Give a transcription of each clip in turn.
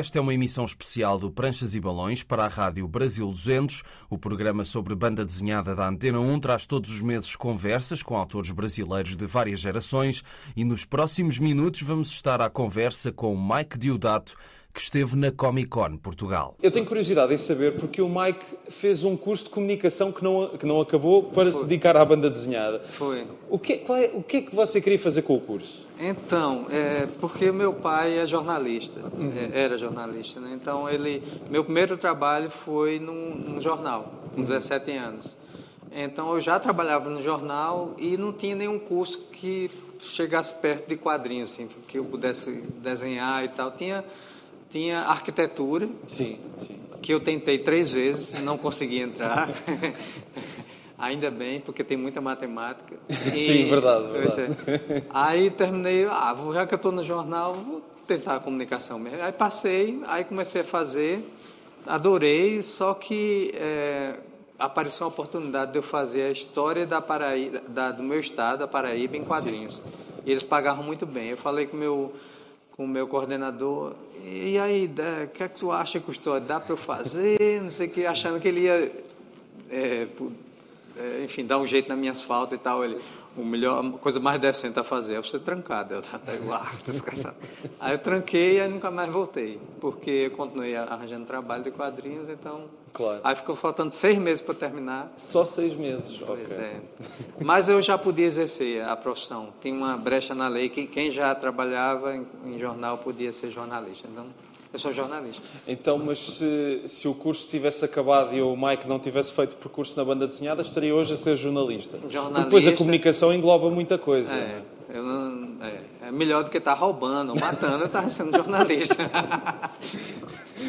Esta é uma emissão especial do Pranchas e Balões para a Rádio Brasil 200. O programa sobre banda desenhada da Antena 1 traz todos os meses conversas com autores brasileiros de várias gerações e nos próximos minutos vamos estar à conversa com Mike Diodato, que esteve na Comic Con Portugal. Eu tenho curiosidade em saber porque o Mike fez um curso de comunicação que não, que não acabou para Foi. se dedicar à banda desenhada. Foi. O que, é, o que é que você queria fazer com o curso? Então, é porque meu pai é jornalista, uhum. É, era jornalista, né? Então ele, meu primeiro trabalho foi num, num jornal, com 17 uhum. anos. Então eu já trabalhava no jornal e não tinha nenhum curso que chegasse perto de quadrinhos, assim, que eu pudesse desenhar e tal. Tinha tinha arquitetura. Sim, sim. Que eu tentei três vezes, não consegui entrar. Ainda bem, porque tem muita matemática. E, sim, verdade, verdade. É. Aí terminei, ah, já que eu estou no jornal, vou tentar a comunicação mesmo. Aí passei, aí comecei a fazer, adorei, só que é, apareceu uma oportunidade de eu fazer a história da Paraíba, da, do meu estado, a Paraíba, em quadrinhos. Sim. E eles pagavam muito bem. Eu falei com meu com o meu coordenador, e aí, o que é que tu acha, Custódio? Dá para eu fazer? Não sei o que, achando que ele ia, é, é, enfim, dar um jeito nas minhas faltas e tal. Ele, o melhor, a coisa mais decente a fazer é você trancar. Eu estava ah, descansado. Aí eu tranquei e nunca mais voltei, porque eu continuei arranjando trabalho de quadrinhos, então. Claro. Aí ficou faltando seis meses para terminar. Só seis meses, pois okay. é. Mas eu já podia exercer a profissão. Tinha uma brecha na lei que quem já trabalhava em, em jornal podia ser jornalista. Então, eu sou jornalista. Então, mas se, se o curso tivesse acabado e o Mike não tivesse feito percurso na banda desenhada, estaria hoje a ser jornalista. Jornalista. Depois a comunicação engloba muita coisa. É, eu não, é, é melhor do que estar roubando, matando, eu estava sendo jornalista.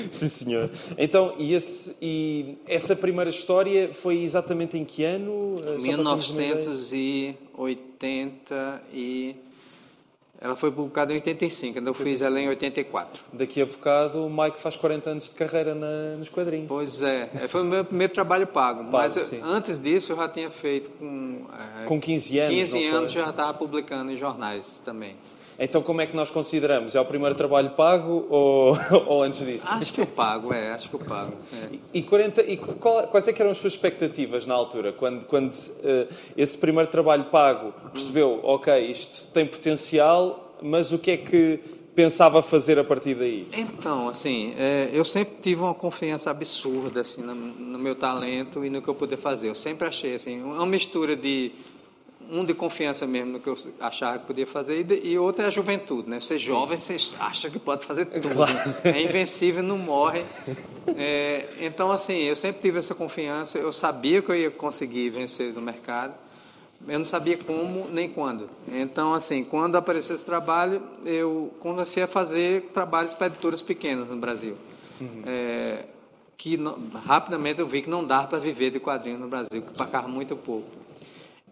Sim, senhor. Então, e, esse, e, essa primeira história foi exatamente em que ano? 1980 e ela foi publicada em 85, então eu fiz ela em 84. Daqui a bocado o Mike faz 40 anos de carreira na, nos quadrinhos. Pois é, é foi o meu primeiro trabalho pago. pago mas sim. antes disso eu já tinha feito com. É, com 15 anos? 15 anos já estava publicando em jornais também. Então, como é que nós consideramos? É o primeiro trabalho pago ou, ou antes disso? Acho que eu pago, é, acho que eu pago. É. E, 40, e qual, quais é que eram as suas expectativas na altura, quando, quando uh, esse primeiro trabalho pago percebeu, ok, isto tem potencial, mas o que é que pensava fazer a partir daí? Então, assim, é, eu sempre tive uma confiança absurda assim, no, no, meu talento e no que eu poder fazer. Eu sempre achei assim, uma mistura de um de confiança mesmo no que eu achava que podia fazer, e, e outro é a juventude, né? Você é jovem, você acha que pode fazer tudo. Claro. É invencível, não morre. É, então, assim, eu sempre tive essa confiança, eu sabia que eu ia conseguir vencer no mercado, eu não sabia como nem quando. Então, assim, quando apareceu esse trabalho, eu comecei a fazer trabalhos para editoras pequenas no Brasil. Uhum. É, que não, rapidamente eu vi que não dava para viver de quadrinhos no Brasil, que pagava muito pouco.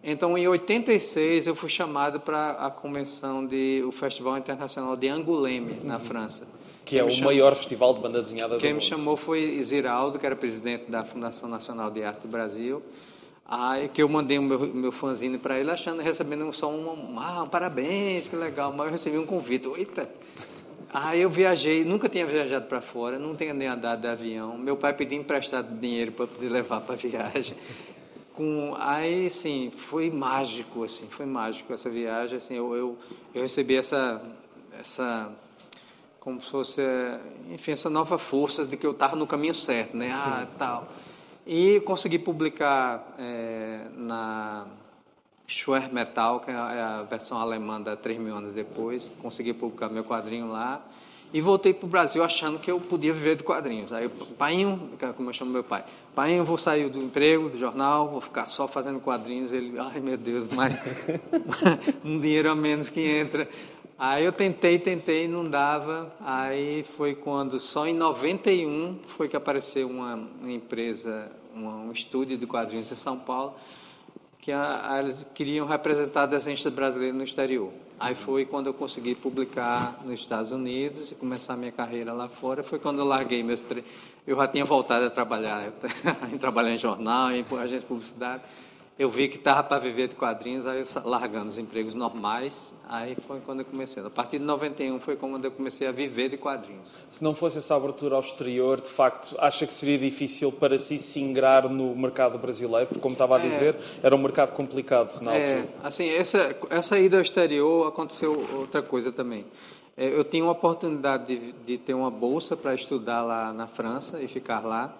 Então, em 86, eu fui chamado para a convenção do o Festival Internacional de Angoulême, na uhum. França. Que é o chamou, maior festival de banda desenhada do Quem me chamou foi Ziraldo, que era presidente da Fundação Nacional de Arte do Brasil. Aí que eu mandei o meu, meu fanzine para ele, achando, recebendo só um, ah, um parabéns, que legal. Mas eu recebi um convite. Eita! Aí eu viajei, nunca tinha viajado para fora, não tinha nem andado de avião. Meu pai pediu emprestado dinheiro para poder levar para a viagem com aí sim foi mágico assim foi mágico essa viagem assim eu, eu, eu recebi essa essa como se fosse enfim essa nova força de que eu estava no caminho certo né? Sim. ah tal. E consegui publicar é, na Schwer Metal que é, é a versão alemã da três mil anos depois consegui publicar meu quadrinho lá e voltei para o Brasil achando que eu podia viver de quadrinhos. Aí, painho, como eu chamo meu pai, painho, eu vou sair do emprego, do jornal, vou ficar só fazendo quadrinhos. Ele, ai meu Deus, mas um dinheiro a menos que entra. Aí eu tentei, tentei, não dava. Aí foi quando, só em 91, foi que apareceu uma, empresa, um estúdio de quadrinhos em São Paulo, que eles queriam representar desenhistas brasileiros no exterior. Aí foi quando eu consegui publicar nos Estados Unidos e começar a minha carreira lá fora. Foi quando eu larguei meus tre... Eu já tinha voltado a trabalhar, em trabalhar em jornal, em agência de publicidade. Eu vi que estava para viver de quadrinhos, aí largando os empregos normais, aí foi quando eu comecei. A partir de 91 foi quando eu comecei a viver de quadrinhos. Se não fosse essa abertura ao exterior, de facto, acha que seria difícil para si se ingrar no mercado brasileiro? Porque, como estava a é. dizer, é, era um mercado complicado na é, altura. Assim, essa, essa ida ao exterior aconteceu outra coisa também. É, eu tinha uma oportunidade de, de ter uma bolsa para estudar lá na França e ficar lá.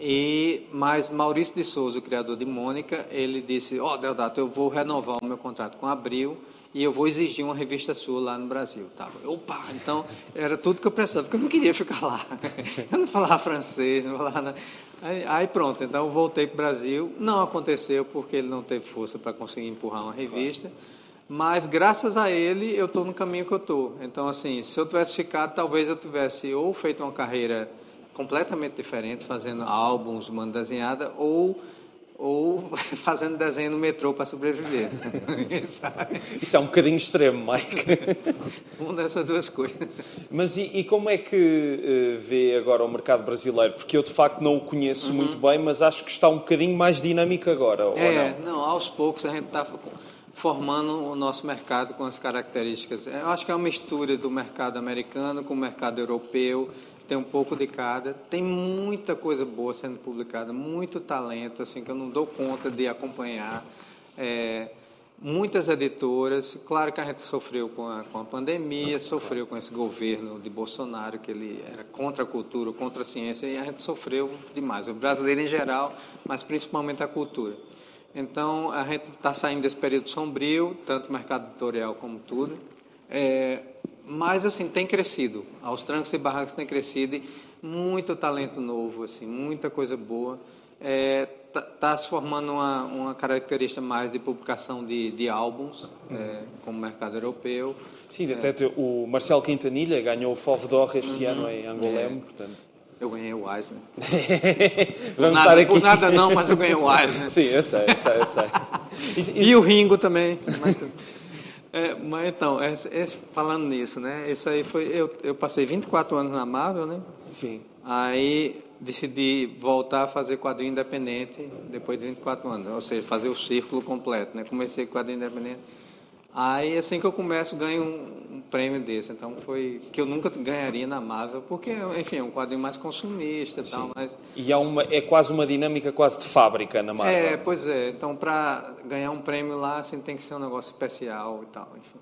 E, mas Maurício de Souza, o criador de Mônica, ele disse: Ó, oh, Deodato, eu vou renovar o meu contrato com Abril e eu vou exigir uma revista sua lá no Brasil. Tava, opa, então era tudo que eu precisava, porque eu não queria ficar lá. Eu não falava francês, não falava nada. Aí, aí pronto, então eu voltei para o Brasil. Não aconteceu porque ele não teve força para conseguir empurrar uma revista. Mas graças a ele eu estou no caminho que eu estou. Então, assim, se eu tivesse ficado, talvez eu tivesse ou feito uma carreira completamente diferente, fazendo álbuns, banda desenhada, ou ou fazendo desenho no metrô para sobreviver. Isso é um bocadinho extremo, Mike. Uma dessas duas coisas. Mas e, e como é que uh, vê agora o mercado brasileiro? Porque eu de facto não o conheço uhum. muito bem, mas acho que está um bocadinho mais dinâmico agora, é, não? não, aos poucos a gente está formando o nosso mercado com as características. Eu acho que é uma mistura do mercado americano com o mercado europeu, tem um pouco de cada. Tem muita coisa boa sendo publicada, muito talento, assim, que eu não dou conta de acompanhar. É, muitas editoras, claro que a gente sofreu com a, com a pandemia, sofreu com esse governo de Bolsonaro, que ele era contra a cultura, contra a ciência, e a gente sofreu demais. O brasileiro em geral, mas principalmente a cultura. Então, a gente está saindo desse período sombrio, tanto mercado editorial como tudo. É, mas assim tem crescido, aos trancos e barrancos tem crescido e muito talento novo, assim, muita coisa boa. Está é, tá, tá se formando uma, uma característica mais de publicação de, de álbuns, uhum. é, como mercado europeu. Sim, até o Marcelo Quintanilha ganhou o FOV d'Or este uhum. ano em Angolém, portanto... Eu ganhei o Eisner. Vamos nada, estar aqui. Por nada não, mas eu ganhei o Eisner. Sim, eu sei, eu sei, eu sei. E, e, e o Ringo também. Mas... É, mas então, é, é, falando nisso, né? Isso aí foi. Eu, eu passei 24 anos na Marvel, né? Sim. Aí decidi voltar a fazer quadrinho independente depois de 24 anos, ou seja, fazer o círculo completo, né? Comecei quadrinho independente Aí, assim que eu começo, ganho um, um, prêmio desse. Então, foi que eu nunca ganharia na Marvel, porque, enfim, é um quadrinho mais consumista e tal. Mas... E é, uma, é quase uma dinâmica quase de fábrica na Marvel. É, pois é. Então, para ganhar um prêmio lá, assim, tem que ser um negócio especial e tal, enfim.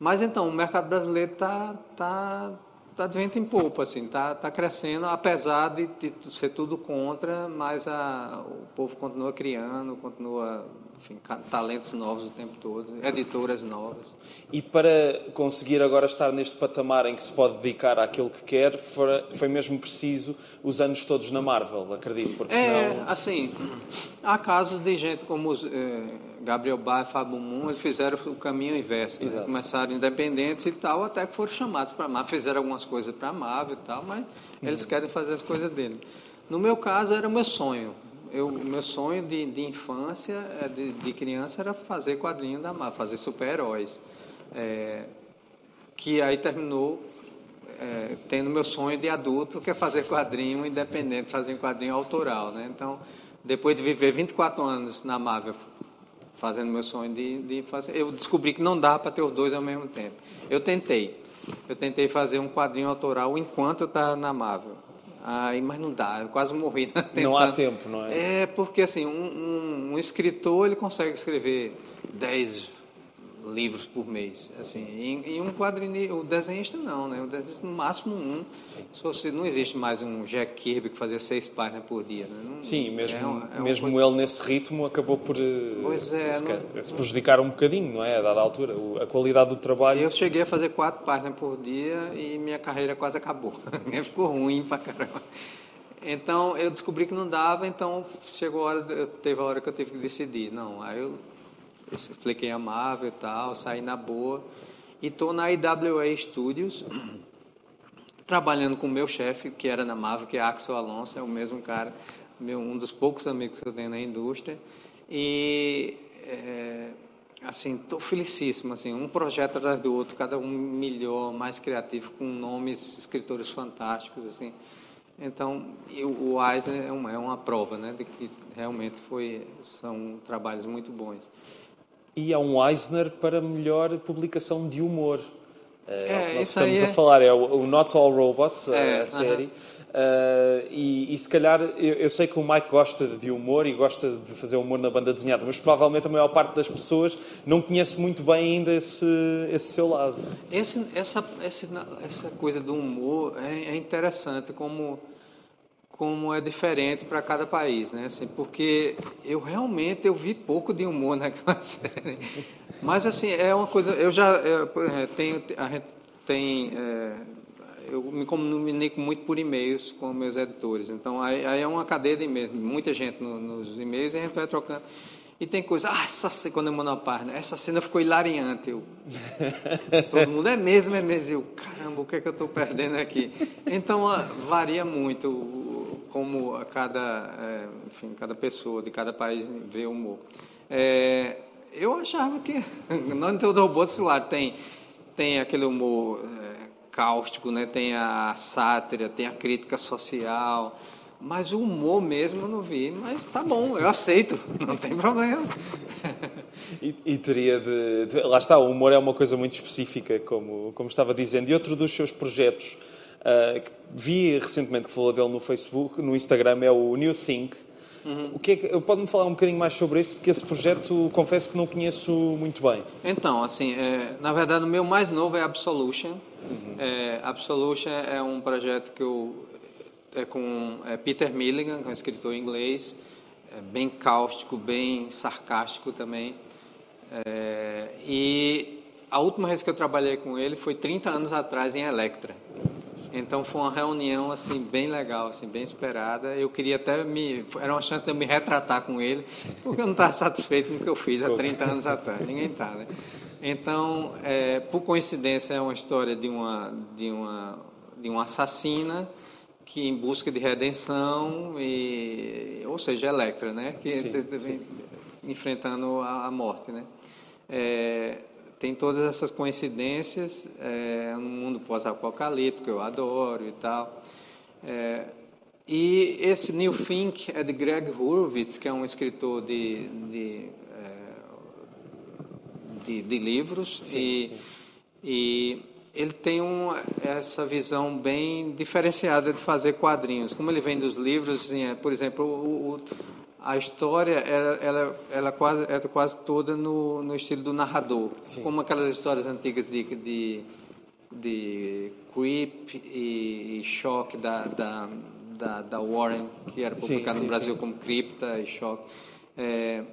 Mas, então, o mercado brasileiro está tá, tá de vento em polpa, assim, está tá crescendo, apesar de, de ser tudo contra, mas a, o povo continua criando, continua enfim, talentos novos o tempo todo, editoras novas. E para conseguir agora estar neste patamar em que se pode dedicar àquilo que quer, foi mesmo preciso os anos todos na Marvel, acredito, porque é, senão... assim, há casos de gente como os, eh, Gabriel Bar e Fábio Moon, eles fizeram o caminho inverso, né? começaram independentes e tal, até que foram chamados para a Marvel, fizeram algumas coisas para a Marvel e tal, mas uhum. eles querem fazer as coisas dele. No meu caso, era o meu sonho eu, meu sonho de, de infância, é, de, de, criança, era fazer quadrinho da Marvel, fazer super-heróis. É, que aí terminou é, tendo meu sonho de adulto, que é fazer quadrinho independente, fazer quadrinho autoral. Né? Então, depois de viver 24 anos na Marvel, fazendo meu sonho de, de fazer, eu descobri que não dá para ter os dois ao mesmo tempo. Eu tentei. Eu tentei fazer um quadrinho autoral enquanto eu estava na Marvel. Aí, mas não dá, eu quase morri. Tentando. Não há tempo, não é? É, porque assim, um, um, um escritor ele consegue escrever 10, livros por mês. Assim, em, em um quadrinho, o desenhista não, né? O desenhista no máximo um. Se você, não existe mais um Jack Kirby que fazia seis páginas por dia. Né? Não, Sim, mesmo, é uma, é mesmo coisa... ele nesse ritmo acabou por eh, pois é, se, não... se prejudicar um bocadinho, não é? A dada altura, a qualidade do trabalho. Eu cheguei a fazer quatro páginas por dia e minha carreira quase acabou. Ficou ruim pra caramba. Então eu descobri que não dava, então chegou a hora, teve a hora que eu tive que decidir. Não, aí eu expliquei a Marvel e tal, saí na boa. E estou na IWA Studios, trabalhando com o meu chefe, que era na Marvel, que é Axel Alonso, é o mesmo cara, meu, um dos poucos amigos que eu tenho na indústria. E, é, assim, estou felicíssimo, assim, um projeto atrás do outro, cada um melhor, mais criativo, com nomes, escritores fantásticos, assim. Então, o Eisner é uma, é uma prova né, de que realmente foi, são trabalhos muito bons. E há um Eisner para melhor publicação de humor. É, é o que nós estamos é... a falar, é o, o Not All Robots, é, a série. Uh -huh. Uh, e, e, se calhar, eu, eu, sei que o Mike gosta de humor e gosta de fazer humor na banda desenhada, mas provavelmente a maior parte das pessoas não conhece muito bem ainda esse, esse seu lado. Esse, essa, essa, essa coisa do humor é, é interessante, como, como é diferente para cada país, né? Assim, porque eu realmente eu vi pouco de humor naquela série. Mas, assim, é uma coisa... Eu já eu, tenho... A gente tem... É, eu me comunico muito por e-mails com meus editores. Então, aí, aí é uma cadeia de e-mails, muita gente no, nos e-mails e a gente vai trocando. E tem coisa, ah, essa cena, quando eu mando uma página, essa cena ficou hilariante. Eu, todo mundo é mesmo, é mesmo. Eu, caramba, o que é que eu estou perdendo aqui? Então, varia muito como a cada, é, enfim, cada pessoa de cada país vê o humor. É, eu achava que não todo robô celular tem, tem aquele humor cáustico, né? tem a sátira, tem a crítica social, mas o humor mesmo eu não vi. Mas tá bom, eu aceito, não tem problema. E, e teria de, de, Lá está, o humor é uma coisa muito específica, como, como estava dizendo. E outro dos seus projetos, uh, que vi recentemente que falou dele no Facebook, no Instagram, é o New Think. Uhum. O que é que, pode-me falar um bocadinho mais sobre isso, porque esse projeto, confesso que não conheço muito bem. Então, assim, é, na verdade, o meu mais novo é Absolution, Uhum. É, Absolution é um projeto que eu é com é Peter Milligan, que é um escritor inglês, é bem cáustico, bem sarcástico também. É, e a última vez que eu trabalhei com ele foi 30 anos atrás em Electra. Então foi uma reunião assim bem legal, assim bem esperada. Eu queria até me era uma chance de eu me retratar com ele, porque eu não estava satisfeito com o que eu fiz há 30 anos atrás. Ninguém está, né? Então, é, por coincidência, é uma história de uma, de uma, de uma assassina que em busca de redenção, e, ou seja, Electra, né? Que sim, sim. enfrentando a, a, morte, né? É, tem todas essas coincidências é, no mundo pós-apocalíptico eu adoro e tal. É, e esse New Think é de Greg Hurwitz, que é um escritor de, de de, de livros sim, e, sim. e ele tem um, essa visão bem diferenciada de fazer quadrinhos. Como ele vem dos livros, assim, é, por exemplo, o, o, a história ela, ela, ela quase, é quase toda no, no estilo do narrador, Sim. como aquelas histórias antigas de, de, de Creep e, e Shock da, da, da, da, Warren, que era publicado sim, no Brasil como Cripta e Shock. É,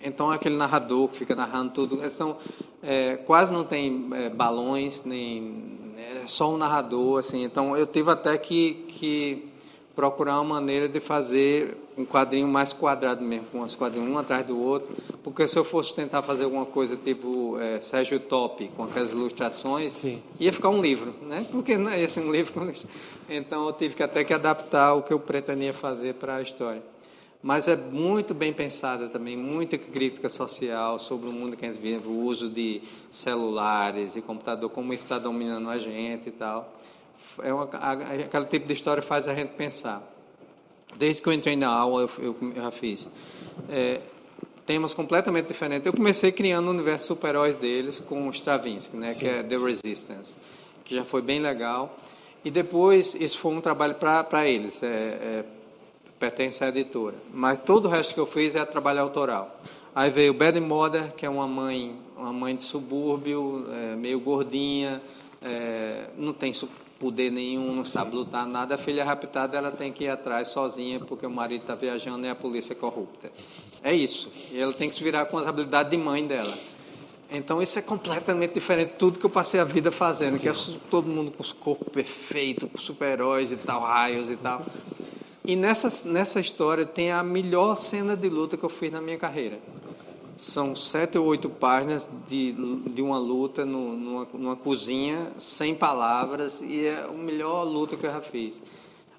então, aquele narrador que fica narrando tudo, são, é, quase não tem é, balões, nem é só um narrador, assim. Então, eu tive até que, que procurar uma maneira de fazer um quadrinho mais quadrado mesmo, com os quadrinhos um atrás do outro, porque se eu fosse tentar fazer alguma coisa tipo é, Sérgio Top, com aquelas ilustrações, sim, ia ficar um livro, né? Porque não ia ser um livro. Então, eu tive que até que adaptar o que eu pretendia fazer para a história mas é muito bem pensada também, muita crítica social sobre o mundo que a gente vive, o uso de celulares e computador, como isso está dominando a gente e tal. É uma, aquele tipo de história faz a gente pensar. Desde que eu entrei na aula, eu, eu, eu já fiz é, temas completamente diferentes. Eu comecei criando o universo super-heróis deles com o Stravinsky, né, que é The Resistance, que já foi bem legal. E depois, isso foi um trabalho para eles. É, é, pertence à editora. Mas todo o resto que eu fiz é trabalho autoral. Aí veio Bad Mother, que é uma mãe, uma mãe de subúrbio, é, meio gordinha, é, não tem poder nenhum, não sabe lutar nada. A filha raptada ela tem que ir atrás sozinha porque o marido está viajando e a polícia é corrupta. É isso. E ela tem que se virar com as habilidades de mãe dela. Então isso é completamente diferente de tudo que eu passei a vida fazendo, que é todo mundo com os corpos perfeitos, com super-heróis e tal, raios e tal. E nessa, nessa história tem a melhor cena de luta que eu fiz na minha carreira. São sete ou oito páginas de, de uma luta no, numa, numa cozinha, sem palavras, e é a melhor luta que eu já fiz.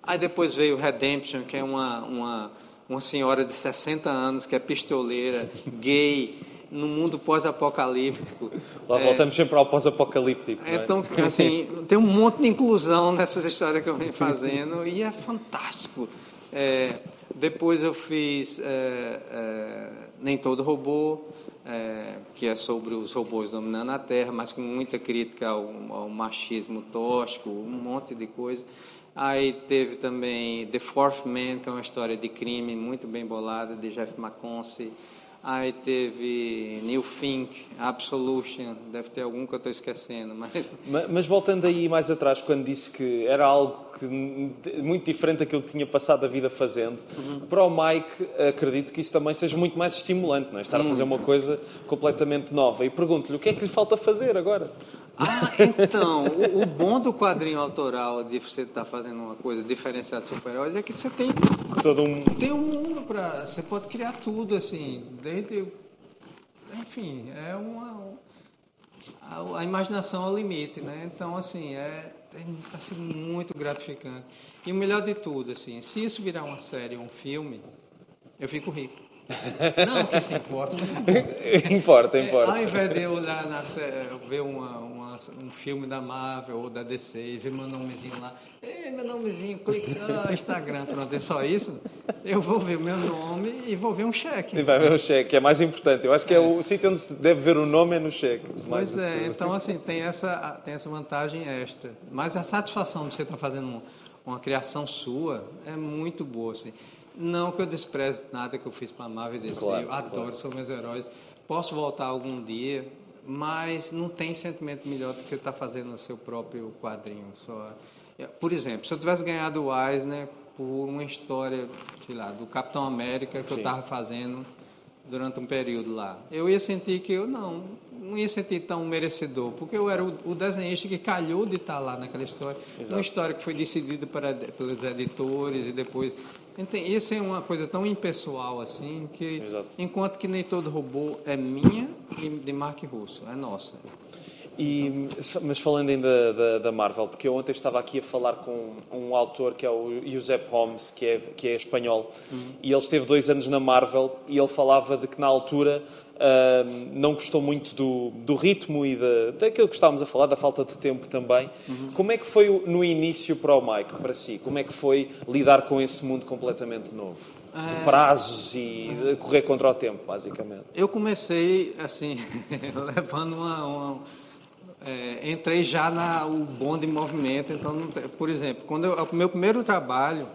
Aí depois veio Redemption, que é uma, uma, uma senhora de 60 anos, que é pistoleira, gay, no mundo pós-apocalíptico. Lá voltamos é, sempre ao pós-apocalíptico. É? Então, assim, tem um monte de inclusão nessas histórias que eu venho fazendo e é fantástico. É, depois eu fiz é, é Nem Todo Robô, é, que é sobre os robôs dominando a Terra, mas com muita crítica ao, ao machismo tóxico, um monte de coisa. Aí teve também The Fourth Man, que é uma história de crime muito bem bolada, de Jeff McConsey. Aí teve New Think, Absolution, deve ter algum que eu estou esquecendo. Mas... mas... Mas, voltando aí mais atrás, quando disse que era algo que, muito diferente daquilo que tinha passado a vida fazendo, uhum. para o Mike, acredito que isso também seja muito mais estimulante, não é? Estar a fazer uma coisa completamente nova. E pergunto-lhe, o que é que lhe falta fazer agora? Ah, então, o, o, bom do quadrinho autoral de você estar tá fazendo uma coisa diferenciada de super-heróis é que você tem todo um tem um mundo para você pode criar tudo assim, desde enfim, é uma a, a imaginação é o limite, né? Então assim, é está sendo muito gratificante. E o melhor de tudo, assim, se isso virar uma série, um filme, eu fico rico. Não que se importa, mas é importa, importa. Ao invés de eu olhar na, ver uma, uma, um filme da Marvel ou da DC e ver meu nomezinho lá, Ei, meu nomezinho, clica no Instagram, pronto, é só isso. Eu vou ver meu nome e vou ver um cheque. E vai ver um cheque, é mais importante. Eu acho que é, é o sítio onde se deve ver o nome é no cheque. Pois é, então assim, tem essa, tem essa vantagem extra. Mas a satisfação de você estar fazendo uma, uma criação sua é muito boa, assim. Não que eu despreze nada que eu fiz para a Marvel DC, claro, eu adoro, claro. são meus heróis. Posso voltar algum dia, mas não tem sentimento melhor do que você estar tá fazendo o seu próprio quadrinho. Só. Por exemplo, se eu tivesse ganhado o Eisner por uma história, sei lá, do Capitão América que Sim. eu estava fazendo durante um período lá, eu ia sentir que eu não, não ia sentir tão merecedor, porque eu era o, o desenhista que calhou de estar tá lá naquela história. Exato. Uma história que foi decidida para, pelos editores e depois isso é uma coisa tão impessoal assim que, Exato. enquanto que nem todo robô é minha e de Mark Russo, é nossa. E, mas falando ainda da, da, Marvel, porque eu ontem estava aqui a falar com um autor que é o Josep Holmes, que é, que é espanhol, uhum. e ele esteve dois anos na Marvel e ele falava de que na altura uh, não gostou muito do, do ritmo e da, daquilo que estávamos a falar, da falta de tempo também. Uhum. Como é que foi no início para o Mike, para si? Como é que foi lidar com esse mundo completamente novo? De é. prazos e correr contra o tempo, basicamente. Eu comecei, assim, levando uma, uma é, entrei já na o bonde em movimento, então, por exemplo, quando eu, o meu primeiro trabalho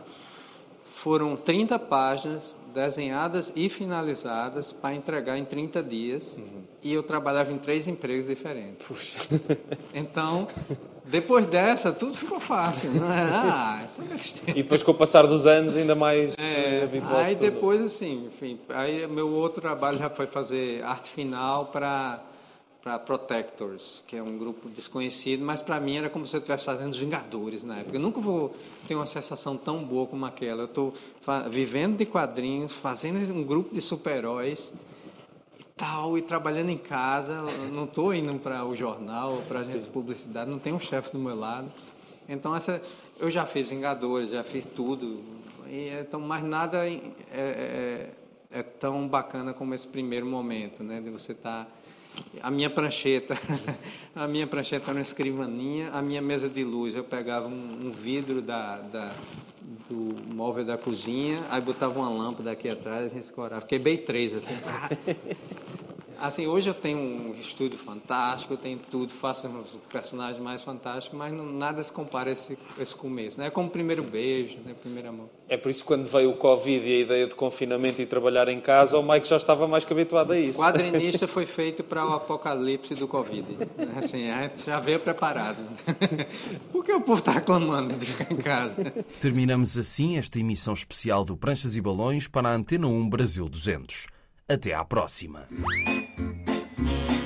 foram 30 páginas desenhadas e finalizadas para entregar em 30 dias uhum. e eu trabalhava em três empregos diferentes. Puxa. Então, depois dessa, tudo ficou fácil, não é? Ah, essa é E depois, com o passar dos anos, ainda mais é, Aí depois, assim, enfim, aí meu outro trabalho já foi fazer arte final para para Protectors, que é um grupo desconhecido, mas para mim era como se eu estivesse fazendo Vingadores na época. Eu nunca vou ter uma sensação tão boa como aquela. Eu estou vivendo de quadrinhos, fazendo um grupo de super-heróis e tal, e trabalhando em casa. Não estou indo para o jornal, para de publicidade, não tem um chefe do meu lado. Então, essa, eu já fiz Vingadores, já fiz tudo. E, então, mais nada é, é, é, é tão bacana como esse primeiro momento, né, de você estar. Tá a minha prancheta, a minha prancheta era uma escrivaninha, a minha mesa de luz, eu pegava um, um vidro da, da, do móvel da cozinha, aí botava uma lâmpada aqui atrás, a gente escorava. Quebrei três, assim. Assim, hoje eu tenho um estúdio fantástico, eu tenho tudo, faço os personagens mais fantásticos, mas não, nada se compara a esse, esse começo, né? É como o primeiro beijo, né? Primeiro amor. É por isso que quando veio o Covid e a ideia de confinamento e trabalhar em casa, o Mike já estava mais que habituado a isso. O quadrinista foi feito para o apocalipse do Covid. Né? Assim, a gente já veio preparado. Por que o povo está reclamando de ficar em casa? Terminamos assim esta emissão especial do Pranchas e Balões para a Antena 1 Brasil 200. Até à próxima. Thank you.